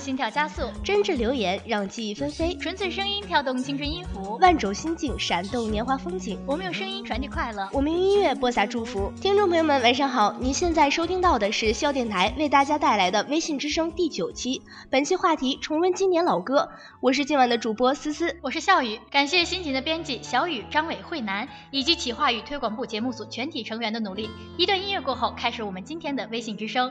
让心跳加速；真挚留言让记忆纷飞；纯粹声音跳动青春音符；万种心境闪动年华风景。我们用声音传递快乐，我们用音乐播撒祝福。听众朋友们，晚上好！您现在收听到的是笑电台为大家带来的微信之声第九期。本期话题：重温经典老歌。我是今晚的主播思思，我是笑雨。感谢辛勤的编辑小雨、张伟、慧楠以及企划与推广部节目组全体成员的努力。一段音乐过后，开始我们今天的微信之声。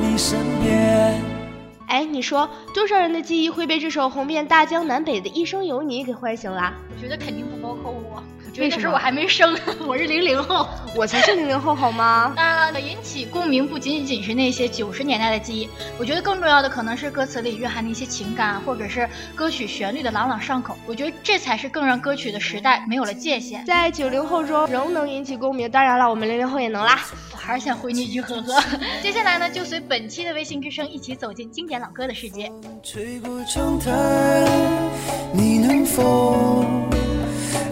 你身边。哎，你说多少人的记忆会被这首红遍大江南北的《一生有你》给唤醒了？我觉得肯定不包括我。为什么我还没生？我是零零后，我才是零零后，好吗？当然了，引起共鸣不仅仅是那些九十年代的记忆，我觉得更重要的可能是歌词里蕴含的一些情感，或者是歌曲旋律的朗朗上口。我觉得这才是更让歌曲的时代没有了界限。在九零后中仍能引起共鸣，当然了，我们零零后也能啦。我还是想回你一句呵呵。接下来呢，就随本期的微信之声一起走进经典老歌的世界。吹过窗台，你能否？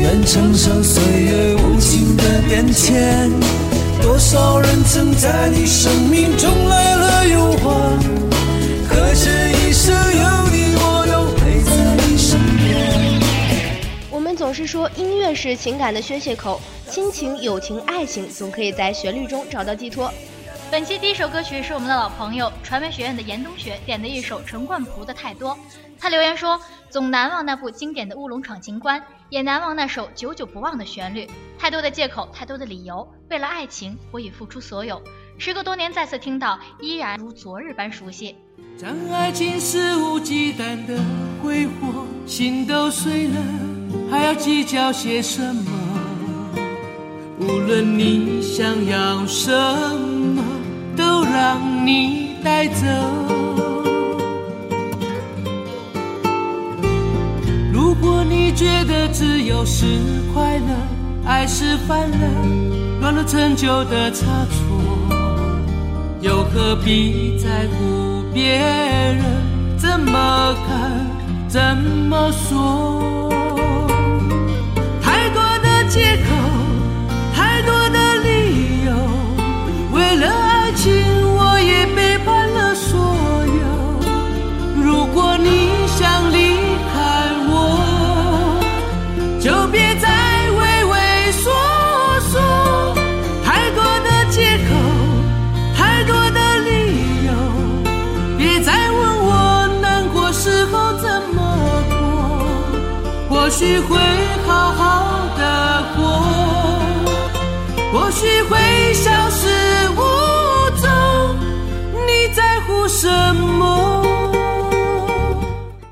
愿承受岁月无情的变迁？多少人曾在你生命中来了又还？可是一生有你，我都陪在你身边。我们总是说音乐是情感的宣泄口，亲情、友情、爱情总可以在旋律中找到寄托。本期第一首歌曲是我们的老朋友传媒学院的严冬雪点的一首陈冠蒲的《太多》。他留言说：“总难忘那部经典的《乌龙闯情关》。”也难忘那首久久不忘的旋律，太多的借口，太多的理由。为了爱情，我已付出所有。时隔多年再次听到，依然如昨日般熟悉。当爱情肆无忌惮的挥霍，心都碎了，还要计较些什么？无论你想要什么，让你带走。如果你觉得自由是快乐，爱是犯了，乱了陈旧的差错，又何必在乎别人怎么看怎么说？许会好好的过，或许会消失无踪。你在乎什么？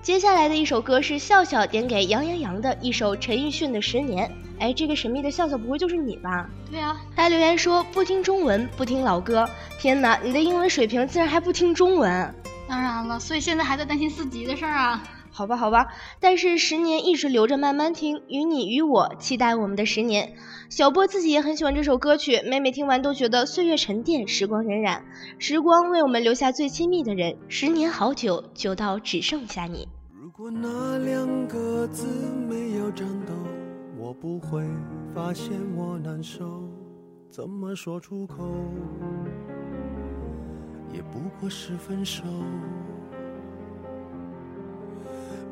接下来的一首歌是笑笑点给杨洋洋的一首陈奕迅的《十年》。哎，这个神秘的笑笑不会就是你吧？对啊，他留言说不听中文，不听老歌。天哪，你的英文水平竟然还不听中文？当然了，所以现在还在担心四级的事儿啊。好吧，好吧，但是十年一直留着慢慢听，与你与我期待我们的十年。小波自己也很喜欢这首歌曲，每每听完都觉得岁月沉淀，时光荏苒，时光为我们留下最亲密的人。十年好久，久到只剩下你。如果那两个字没有颤抖，我不会发现我难受，怎么说出口，也不过是分手。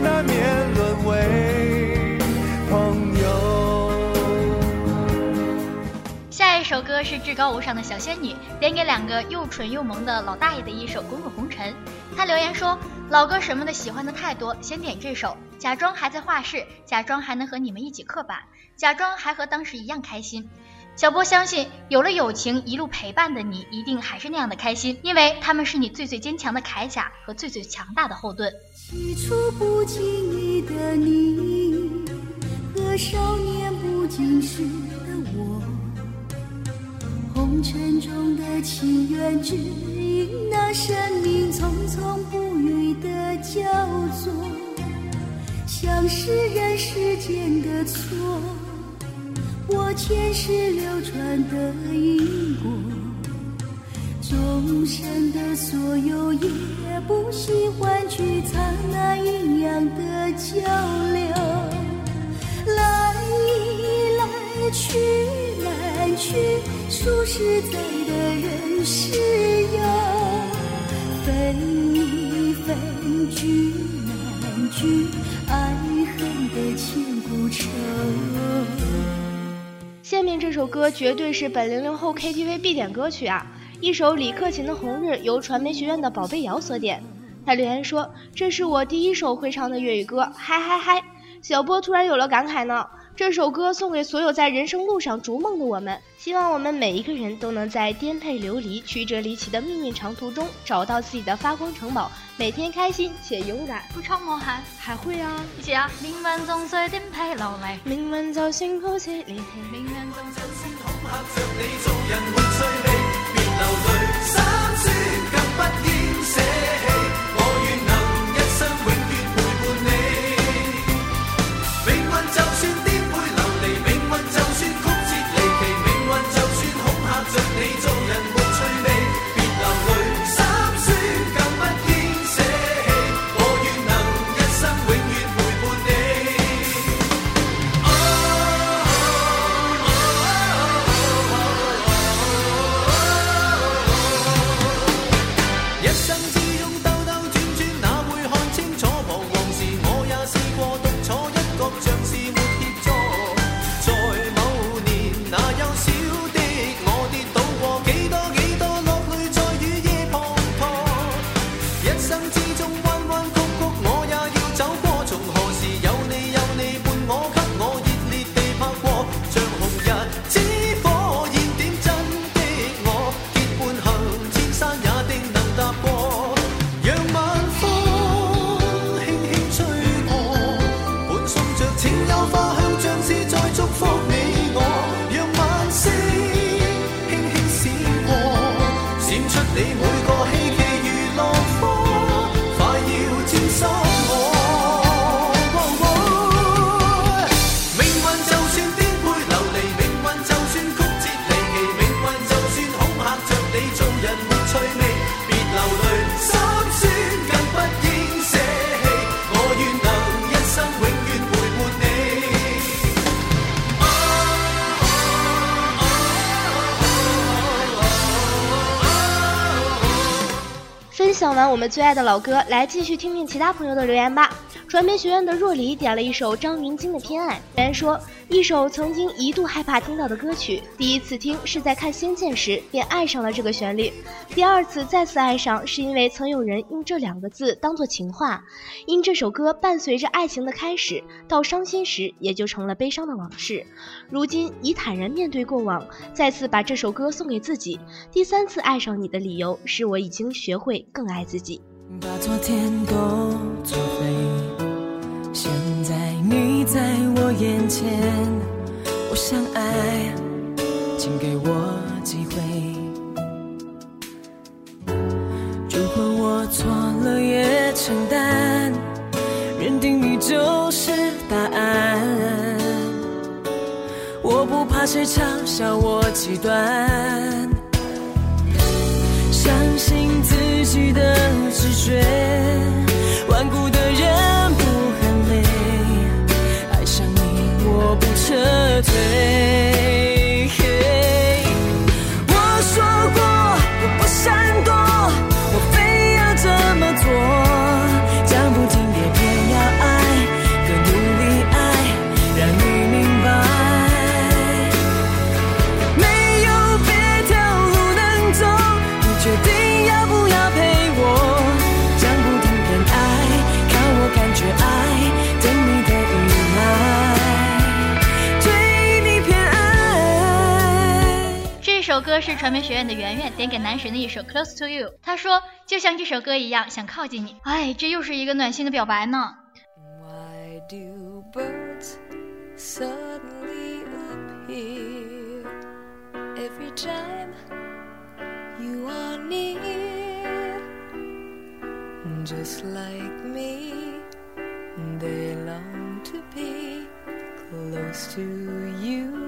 难免沦为朋友。下一首歌是至高无上的小仙女点给两个又蠢又萌的老大爷的一首《滚滚红尘》。他留言说：“老哥什么的喜欢的太多，先点这首，假装还在画室，假装还能和你们一起刻板，假装还和当时一样开心。”小波相信，有了友情一路陪伴的你，一定还是那样的开心，因为他们是你最最坚强的铠甲和最最强大的后盾。起初不经意的你，和少年不经事的我，红尘中的情缘，只因那生命匆匆不语的交错，像是人世间的错。我前世流传的因果，众生的所有也不喜欢去藏那阴阳的交流，来来去难去，数十载的人世游，分分聚难聚，爱恨的千古愁。这首歌绝对是本零零后 KTV 必点歌曲啊！一首李克勤的《红日》，由传媒学院的宝贝瑶所点。他留言说：“这是我第一首会唱的粤语歌，嗨嗨嗨！”小波突然有了感慨呢。这首歌送给所有在人生路上逐梦的我们，希望我们每一个人都能在颠沛流离、曲折离奇的命运长途中找到自己的发光城堡，每天开心且勇敢。不唱我喊还会啊，一起啊！命运总在颠沛流离，命运就算好似离奇，命运总就算恐吓着你，做人没趣味，别流泪，完我们最爱的老歌，来继续听听其他朋友的留言吧。传媒学院的若离点了一首张芸京的《偏爱》，留言说一首曾经一度害怕听到的歌曲，第一次听是在看《仙剑》时便爱上了这个旋律，第二次再次爱上是因为曾有人用这两个字当做情话，因这首歌伴随着爱情的开始，到伤心时也就成了悲伤的往事。如今已坦然面对过往，再次把这首歌送给自己。第三次爱上你的理由是我已经学会更爱自己。把昨天都你在我眼前，我想爱，请给我机会。如果我错了也承担，认定你就是答案。我不怕谁嘲笑我极端。相信自己的直觉，顽固的人撤退。是传媒学院的圆圆点给男神的一首《Close to You》，他说就像这首歌一样，想靠近你。哎，这又是一个暖心的表白呢。Why do birds suddenly appear every time you are near? Just like me, they long to be close to you.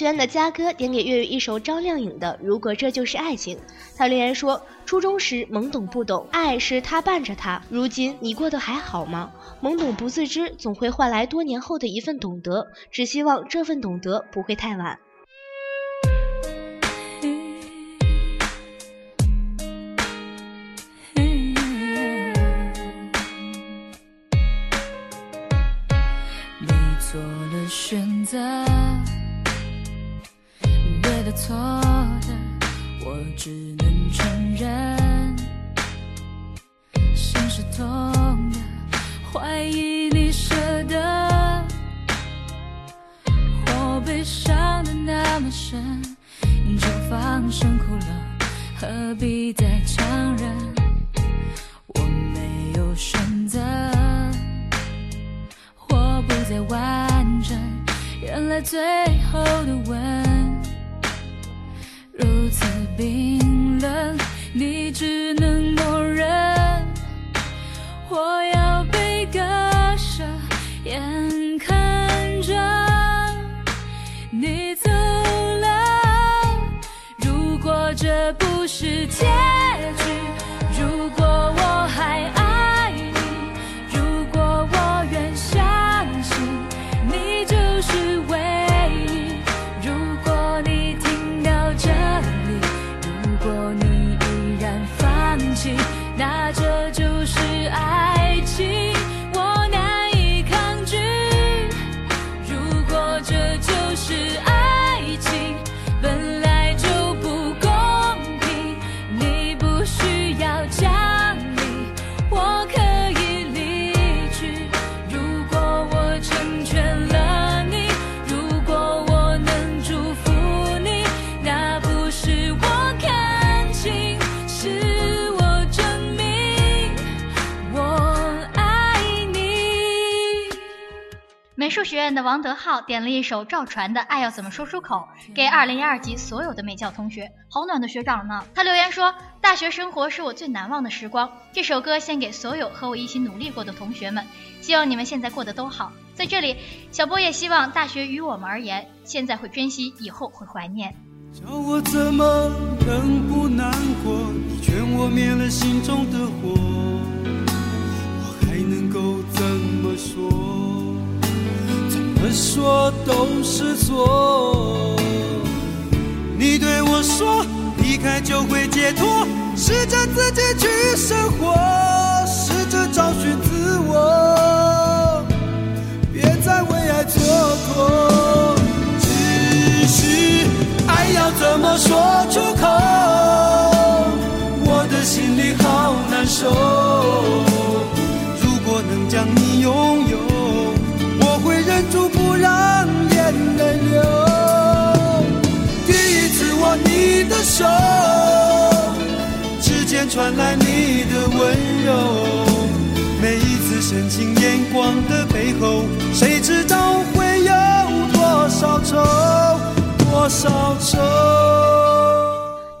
学院的嘉哥点给月月一首张靓颖的《如果这就是爱情》，他留言说：初中时懵懂不懂，爱是他伴着他，如今你过得还好吗？懵懂不自知，总会换来多年后的一份懂得，只希望这份懂得不会太晚。学院的王德浩点了一首赵传的《爱要怎么说出口》，给二零一二级所有的美教同学，好暖的学长呢。他留言说：“大学生活是我最难忘的时光，这首歌献给所有和我一起努力过的同学们，希望你们现在过得都好。”在这里，小波也希望大学于我们而言，现在会珍惜，以后会怀念。叫我怎么能不难过？你劝我灭了心中的火，我还能够怎么说？怎么说都是错。你对我说，离开就会解脱，试着自己去深情眼光的背后，谁知道会有多少愁，多少愁。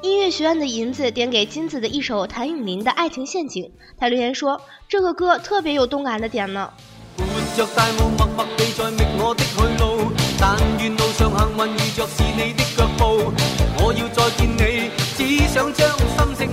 音乐学院的银子点给金子的一首谭咏麟的《爱情陷阱》，他留言说这个歌特别有动感的点呢。伴着大雾，默默地在觅我的去路。但愿路上幸运遇着是你的脚步。我要再见你，只想将心聲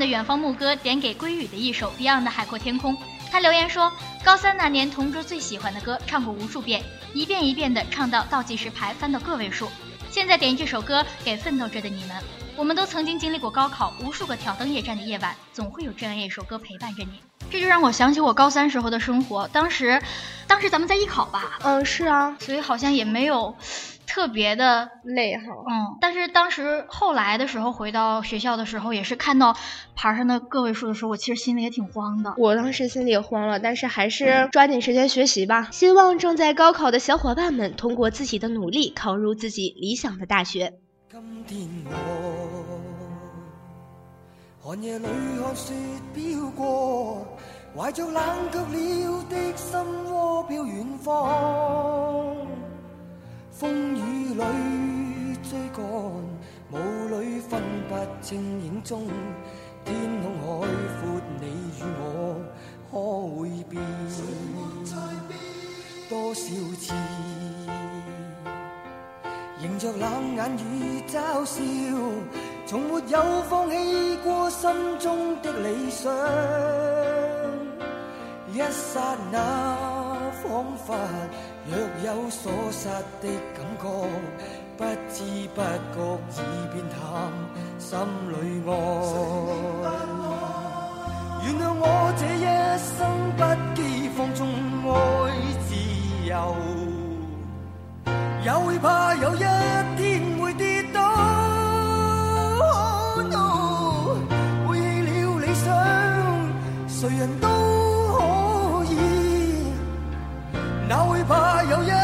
的远方牧歌点给归宇的一首 Beyond 的《海阔天空》，他留言说：高三那年，同桌最喜欢的歌唱过无数遍，一遍一遍的唱到倒计时牌翻到个位数。现在点这首歌给奋斗着的你们，我们都曾经经历过高考，无数个挑灯夜战的夜晚，总会有这样一首歌陪伴着你。这就让我想起我高三时候的生活，当时，当时咱们在艺考吧，嗯，是啊，所以好像也没有特别的累哈。嗯，但是当时后来的时候回到学校的时候，也是看到牌上的个位数的时候，我其实心里也挺慌的。我当时心里也慌了，但是还是抓紧时间学习吧。希望正在高考的小伙伴们通过自己的努力，考入自己理想的大学。今天我寒夜里看雪飘过，怀着冷却了的心窝飘远方。風雨里追趕，霧里分不清影踪。天空海闊，你與我可會變？多少次？迎着冷眼與嘲笑，從沒有放棄過心中的理想。一剎那，彷彿若有所失的感觉，不知不觉已变淡，心里爱。原谅我这一生不羁放纵爱自由。也会怕有一把有一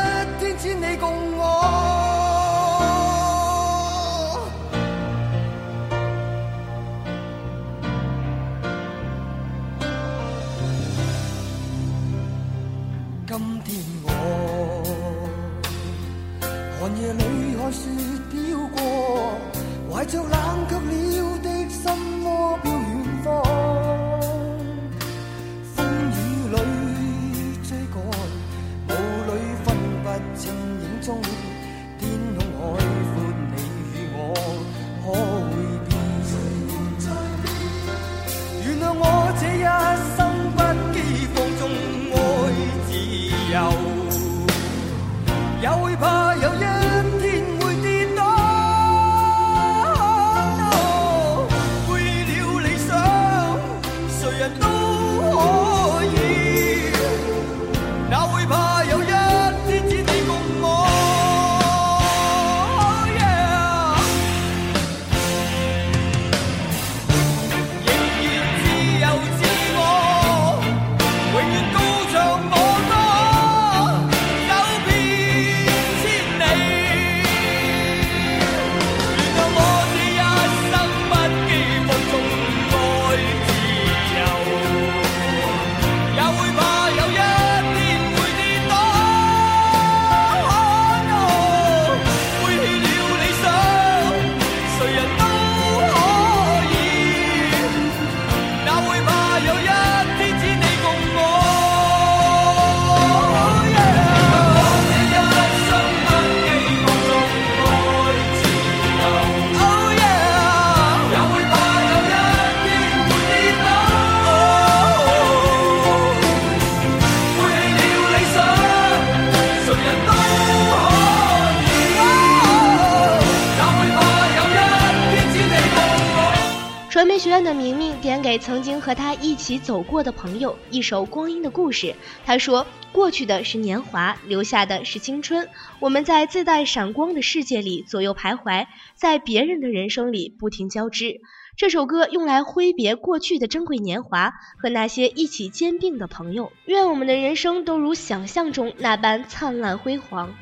和他一起走过的朋友一首光阴的故事。他说：“过去的是年华，留下的是青春。我们在自带闪光的世界里左右徘徊，在别人的人生里不停交织。”这首歌用来挥别过去的珍贵年华和那些一起肩并的朋友。愿我们的人生都如想象中那般灿烂辉煌。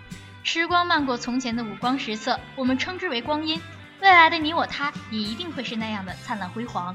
时光漫过从前的五光十色，我们称之为光阴。未来的你我他，也一定会是那样的灿烂辉煌。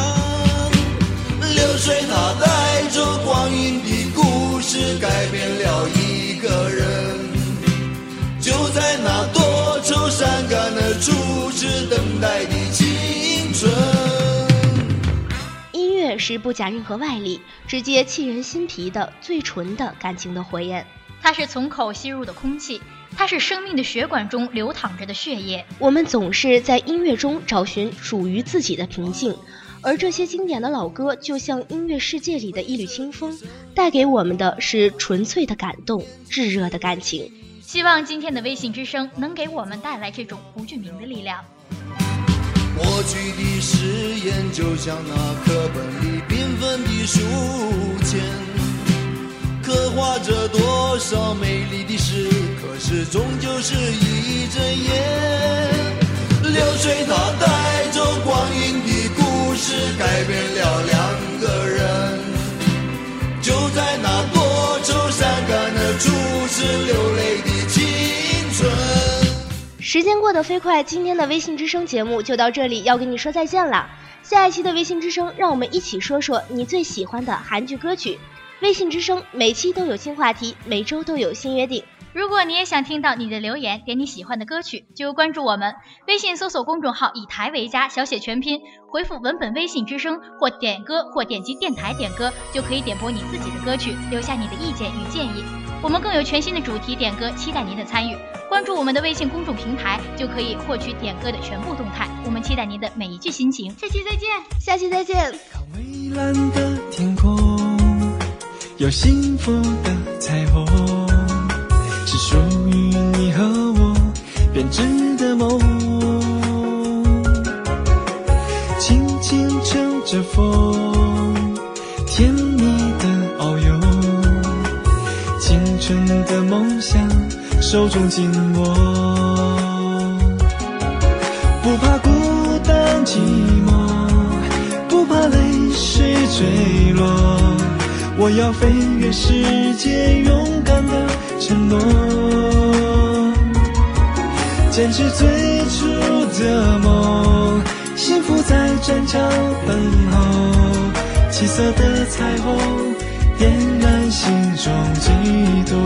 改变了一个人。就在那多愁善感的初次等待的青春。音乐是不假任何外力，直接沁人心脾的最纯的感情的火焰。它是从口吸入的空气，它是生命的血管中流淌着的血液。我们总是在音乐中找寻属于自己的平静，而这些经典的老歌就像音乐世界里的一缕清风，带给我们的是纯粹的感动、炙热的感情。希望今天的微信之声能给我们带来这种不具名的力量。过去的誓言就像那课本里缤纷的书签，刻画着多少美丽的诗，可是终究是一阵烟。流水它带走光阴的故是，改变了两个人。就在那多愁善感的初次流泪的青春。时间过得飞快，今天的微信之声节目就到这里，要跟你说再见了。下一期的微信之声，让我们一起说说你最喜欢的韩剧歌曲。微信之声每期都有新话题，每周都有新约定。如果你也想听到你的留言，点你喜欢的歌曲，就关注我们。微信搜索公众号“以台为家”，小写全拼，回复文本“微信之声”或点歌或点击电台点歌，就可以点播你自己的歌曲，留下你的意见与建议。我们更有全新的主题点歌，期待您的参与。关注我们的微信公众平台，就可以获取点歌的全部动态。我们期待您的每一句心情。下期再见，下期再见。看蔚蓝的天空，有幸福的彩虹，编织的梦。轻轻乘着风，甜蜜的遨游，青春的梦想手中紧握。不怕孤单寂寞，不怕泪水坠落。我要飞越世界，勇敢的承诺，坚持最初的梦，幸福在战场等候。七色的彩虹点燃心中悸动。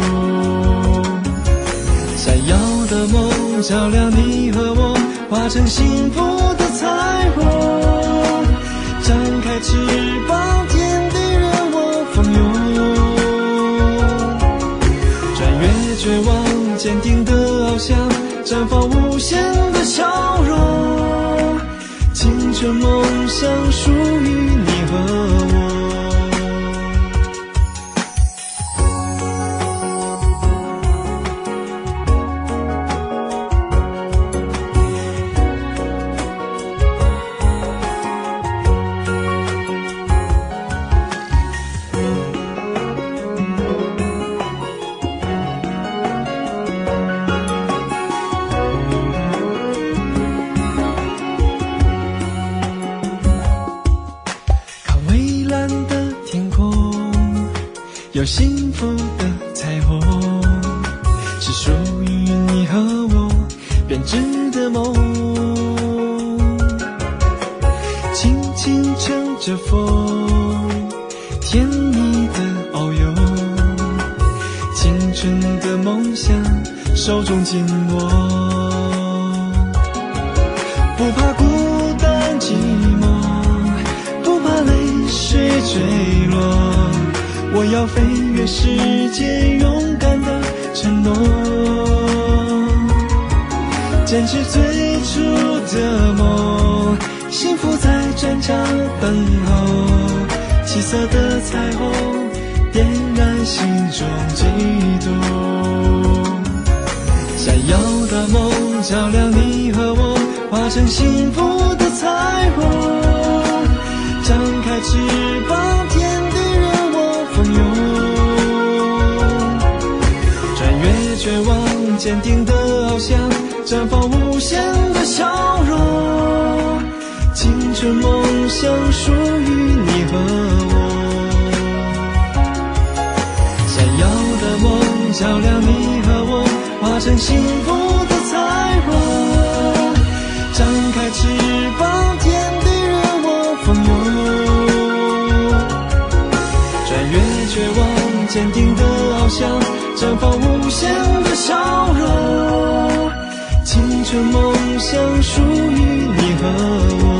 闪耀的梦照亮你和我，化成幸福的彩虹。张开翅膀，天地任我蜂拥。穿越绝望，坚定的，绽放无限的笑容。青春梦想属于你和我。甜蜜的遨游，青春的梦想手中紧握。不怕孤单寂寞，不怕泪水坠落。我要飞越世界，勇敢的承诺，坚持最初的梦，幸福在转角等候，七色的彩虹点燃心中悸动，闪耀的梦照亮你和我，化成幸福的彩虹，张开翅膀，天地任我蜂拥，穿越绝望，坚定的翱翔，绽放无限的笑容，青春梦想属于你和照亮你和我，化成幸福的彩虹，张开翅膀，天地任我蜂拥，穿越绝望，坚定的翱翔，绽放无限的笑容，青春梦想属于你和我。